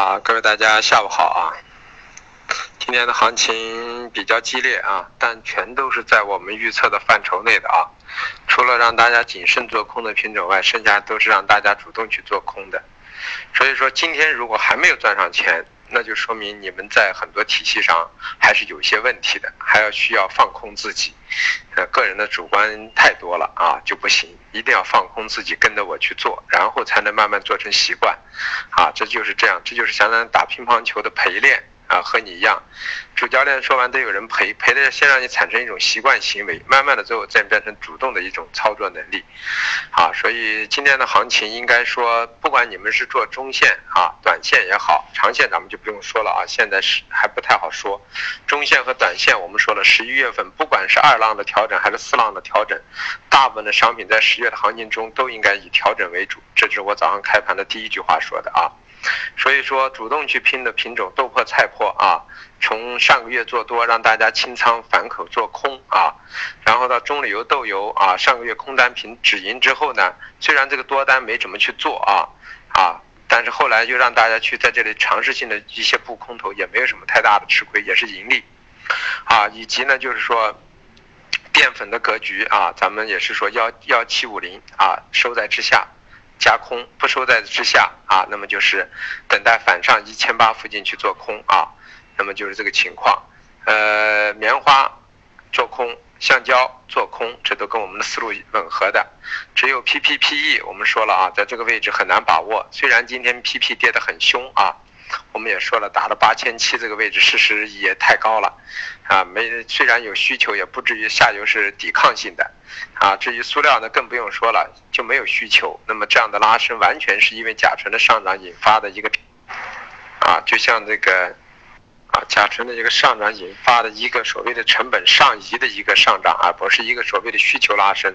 啊，各位大家下午好啊！今天的行情比较激烈啊，但全都是在我们预测的范畴内的啊。除了让大家谨慎做空的品种外，剩下都是让大家主动去做空的。所以说，今天如果还没有赚上钱，那就说明你们在很多体系上还是有些问题的，还要需要放空自己。呃，个人的主观太多了啊，就不行，一定要放空自己，跟着我去做，然后才能慢慢做成习惯。啊，这就是这样，这就是相当于打乒乓球的陪练。啊，和你一样，主教练说完都有人陪，陪的先让你产生一种习惯行为，慢慢的最后再变成主动的一种操作能力。啊，所以今天的行情应该说，不管你们是做中线啊、短线也好，长线咱们就不用说了啊，现在是还不太好说。中线和短线，我们说了，十一月份不管是二浪的调整还是四浪的调整，大部分的商品在十月的行情中都应该以调整为主，这是我早上开盘的第一句话说的啊。所以说，主动去拼的品种豆粕、菜粕啊，从上个月做多，让大家清仓反口做空啊，然后到中榈油豆油啊，上个月空单平止盈之后呢，虽然这个多单没怎么去做啊啊，但是后来又让大家去在这里尝试性的一些布空头，也没有什么太大的吃亏，也是盈利啊，以及呢就是说淀粉的格局啊，咱们也是说幺幺七五零啊收在之下。加空不收在之下啊，那么就是等待反上一千八附近去做空啊，那么就是这个情况。呃，棉花做空，橡胶做空，这都跟我们的思路吻合的。只有 PPPE，我们说了啊，在这个位置很难把握。虽然今天 PP 跌得很凶啊。我们也说了，打了八千七这个位置，事实也太高了，啊，没虽然有需求，也不至于下游是抵抗性的，啊，至于塑料呢，更不用说了，就没有需求。那么这样的拉升，完全是因为甲醇的上涨引发的一个，啊，就像这个。啊，甲醇的这个上涨引发的一个所谓的成本上移的一个上涨，而不是一个所谓的需求拉升，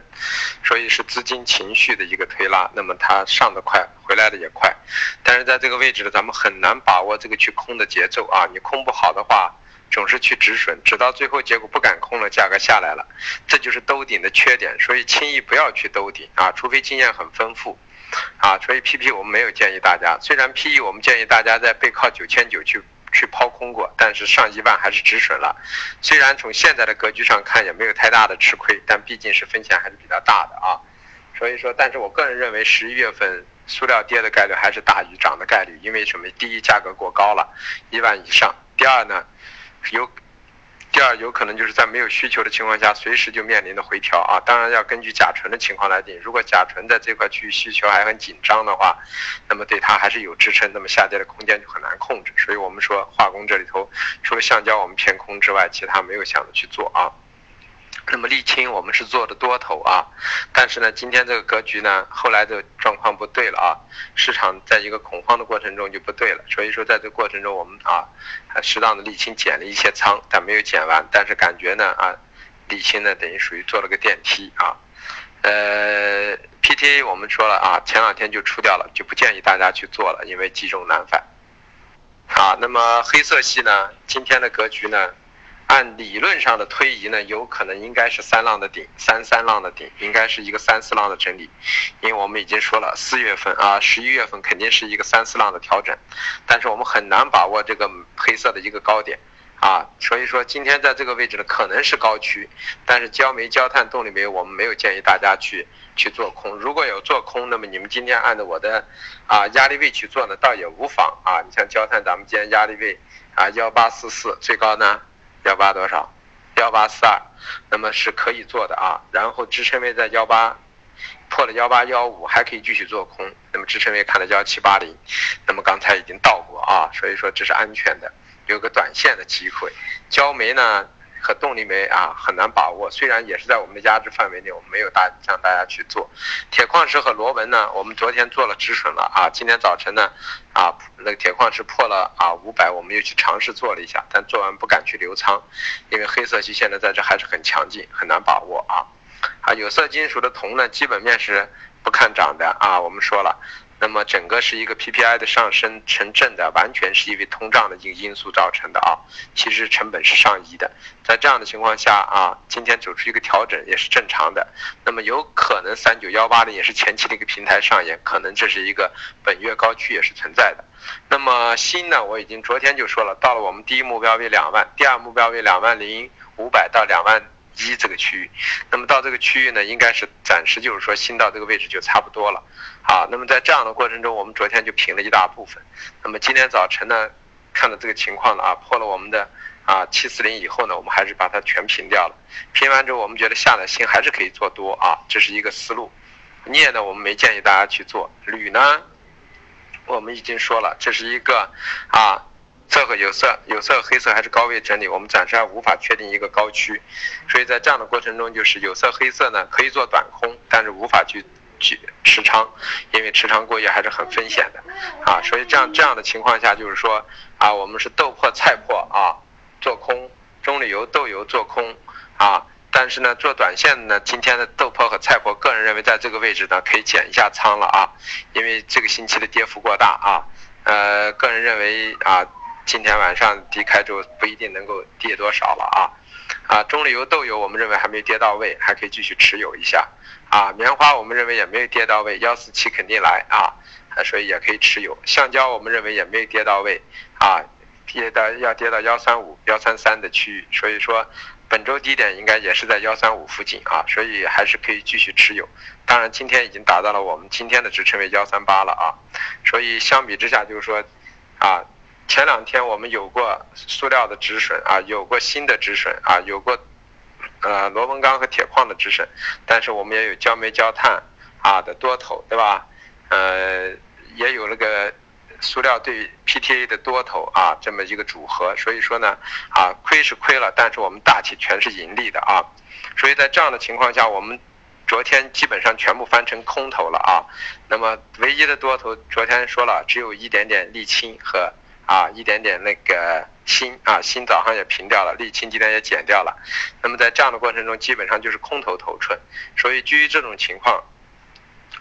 所以是资金情绪的一个推拉。那么它上的快，回来的也快，但是在这个位置呢，咱们很难把握这个去空的节奏啊。你空不好的话，总是去止损，直到最后结果不敢空了，价格下来了，这就是兜顶的缺点。所以轻易不要去兜顶啊，除非经验很丰富啊。所以 PP 我们没有建议大家，虽然 PE 我们建议大家在背靠九千九去。去抛空过，但是上一万还是止损了。虽然从现在的格局上看也没有太大的吃亏，但毕竟是风险还是比较大的啊。所以说，但是我个人认为十一月份塑料跌的概率还是大于涨的概率，因为什么？第一，价格过高了，一万以上；第二呢，有。第二，有可能就是在没有需求的情况下，随时就面临的回调啊。当然要根据甲醇的情况来定。如果甲醇在这块区域需求还很紧张的话，那么对它还是有支撑，那么下跌的空间就很难控制。所以我们说化工这里头，除了橡胶我们偏空之外，其他没有想着去做啊。那么沥青我们是做的多头啊，但是呢，今天这个格局呢，后来的状况不对了啊，市场在一个恐慌的过程中就不对了，所以说在这过程中我们啊，适当的沥青减了一些仓，但没有减完，但是感觉呢啊，沥青呢等于属于做了个电梯啊，呃，PTA 我们说了啊，前两天就出掉了，就不建议大家去做了，因为积重难返。好，那么黑色系呢，今天的格局呢？按理论上的推移呢，有可能应该是三浪的顶，三三浪的顶，应该是一个三四浪的整理，因为我们已经说了，四月份啊，十一月份肯定是一个三四浪的调整，但是我们很难把握这个黑色的一个高点。啊，所以说今天在这个位置呢，可能是高区，但是焦煤、焦炭、动力煤，我们没有建议大家去去做空，如果有做空，那么你们今天按照我的啊压力位去做呢，倒也无妨。啊，你像焦炭，咱们今天压力位啊幺八四四，最高呢。幺八多少？幺八四二，那么是可以做的啊。然后支撑位在幺八，破了幺八幺五还可以继续做空。那么支撑位看到幺七八零，那么刚才已经到过啊，所以说这是安全的，有个短线的机会。焦煤呢？和动力煤啊很难把握，虽然也是在我们的压制范围内，我们没有大让大家去做。铁矿石和螺纹呢，我们昨天做了止损了啊，今天早晨呢，啊那个铁矿石破了啊五百，我们又去尝试做了一下，但做完不敢去留仓，因为黑色系现在在这还是很强劲，很难把握啊。啊有色金属的铜呢，基本面是不看涨的啊，我们说了，那么整个是一个 PPI 的上升成正的，完全是因为通胀的一个因素造成的啊。其实成本是上移的，在这样的情况下啊，今天走出一个调整也是正常的。那么有可能三九幺八的也是前期的一个平台上演，可能这是一个本月高区也是存在的。那么锌呢，我已经昨天就说了，到了我们第一目标为两万，第二目标为两万零五百到两万。一这个区域，那么到这个区域呢，应该是暂时就是说新到这个位置就差不多了，好，那么在这样的过程中，我们昨天就平了一大部分，那么今天早晨呢，看到这个情况了啊，破了我们的啊七四零以后呢，我们还是把它全平掉了，平完之后，我们觉得下来锌还是可以做多啊，这是一个思路，镍呢，我们没建议大家去做，铝呢，我们已经说了，这是一个啊。色和有色，有色黑色还是高位整理，我们暂时还无法确定一个高区，所以在这样的过程中，就是有色黑色呢可以做短空，但是无法去去持仓，因为持仓过夜还是很风险的，啊，所以这样这样的情况下，就是说啊，我们是豆粕菜粕啊做空，中榈油豆油做空啊，但是呢做短线呢，今天的豆粕和菜粕，个人认为在这个位置呢可以减一下仓了啊，因为这个星期的跌幅过大啊，呃，个人认为啊。今天晚上低开之后不一定能够跌多少了啊，啊，中榈油豆油我们认为还没跌到位，还可以继续持有一下，啊，棉花我们认为也没有跌到位，幺四七肯定来啊，所以也可以持有。橡胶我们认为也没有跌到位，啊，跌到要跌到幺三五、幺三三的区域，所以说本周低点应该也是在幺三五附近啊，所以还是可以继续持有。当然今天已经达到了我们今天的支撑为幺三八了啊，所以相比之下就是说，啊。前两天我们有过塑料的止损啊，有过锌的止损啊，有过呃螺纹钢和铁矿的止损，但是我们也有焦煤焦炭啊的多头，对吧？呃，也有那个塑料对 PTA 的多头啊这么一个组合，所以说呢啊亏是亏了，但是我们大体全是盈利的啊，所以在这样的情况下，我们昨天基本上全部翻成空头了啊，那么唯一的多头昨天说了，只有一点点沥青和。啊，一点点那个锌啊，锌早上也平掉了，沥青今天也减掉了。那么在这样的过程中，基本上就是空头头寸。所以基于这种情况，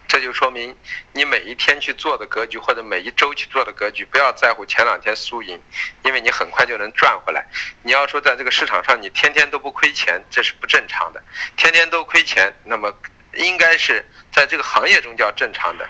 这就说明你每一天去做的格局，或者每一周去做的格局，不要在乎前两天输赢，因为你很快就能赚回来。你要说在这个市场上你天天都不亏钱，这是不正常的。天天都亏钱，那么应该是在这个行业中叫正常的。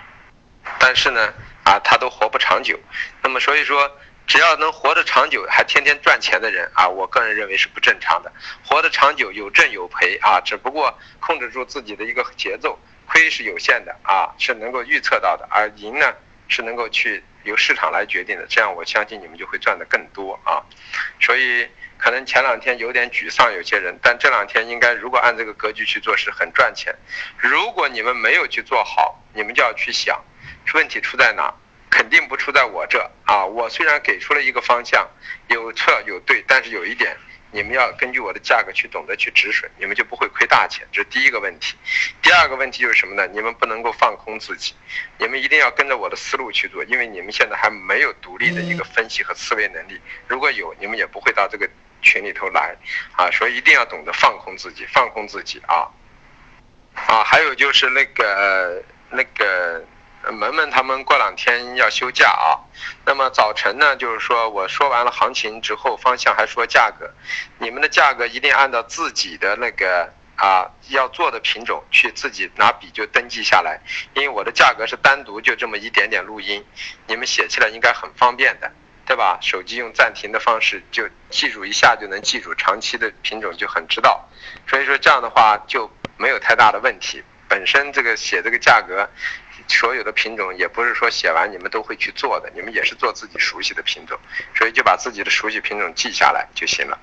但是呢，啊，他都活不长久。那么所以说。只要能活得长久，还天天赚钱的人啊，我个人认为是不正常的。活得长久有挣有赔啊，只不过控制住自己的一个节奏，亏是有限的啊，是能够预测到的，而赢呢是能够去由市场来决定的。这样我相信你们就会赚得更多啊。所以可能前两天有点沮丧，有些人，但这两天应该如果按这个格局去做是很赚钱。如果你们没有去做好，你们就要去想，问题出在哪？肯定不出在我这啊！我虽然给出了一个方向，有错有对，但是有一点，你们要根据我的价格去懂得去止损，你们就不会亏大钱。这是第一个问题。第二个问题就是什么呢？你们不能够放空自己，你们一定要跟着我的思路去做，因为你们现在还没有独立的一个分析和思维能力。如果有，你们也不会到这个群里头来啊！所以一定要懂得放空自己，放空自己啊！啊，还有就是那个那个。门门他们过两天要休假啊，那么早晨呢，就是说我说完了行情之后，方向还说价格，你们的价格一定按照自己的那个啊要做的品种去自己拿笔就登记下来，因为我的价格是单独就这么一点点录音，你们写起来应该很方便的，对吧？手机用暂停的方式就记住一下就能记住，长期的品种就很知道，所以说这样的话就没有太大的问题。本身这个写这个价格。所有的品种也不是说写完你们都会去做的，你们也是做自己熟悉的品种，所以就把自己的熟悉品种记下来就行了。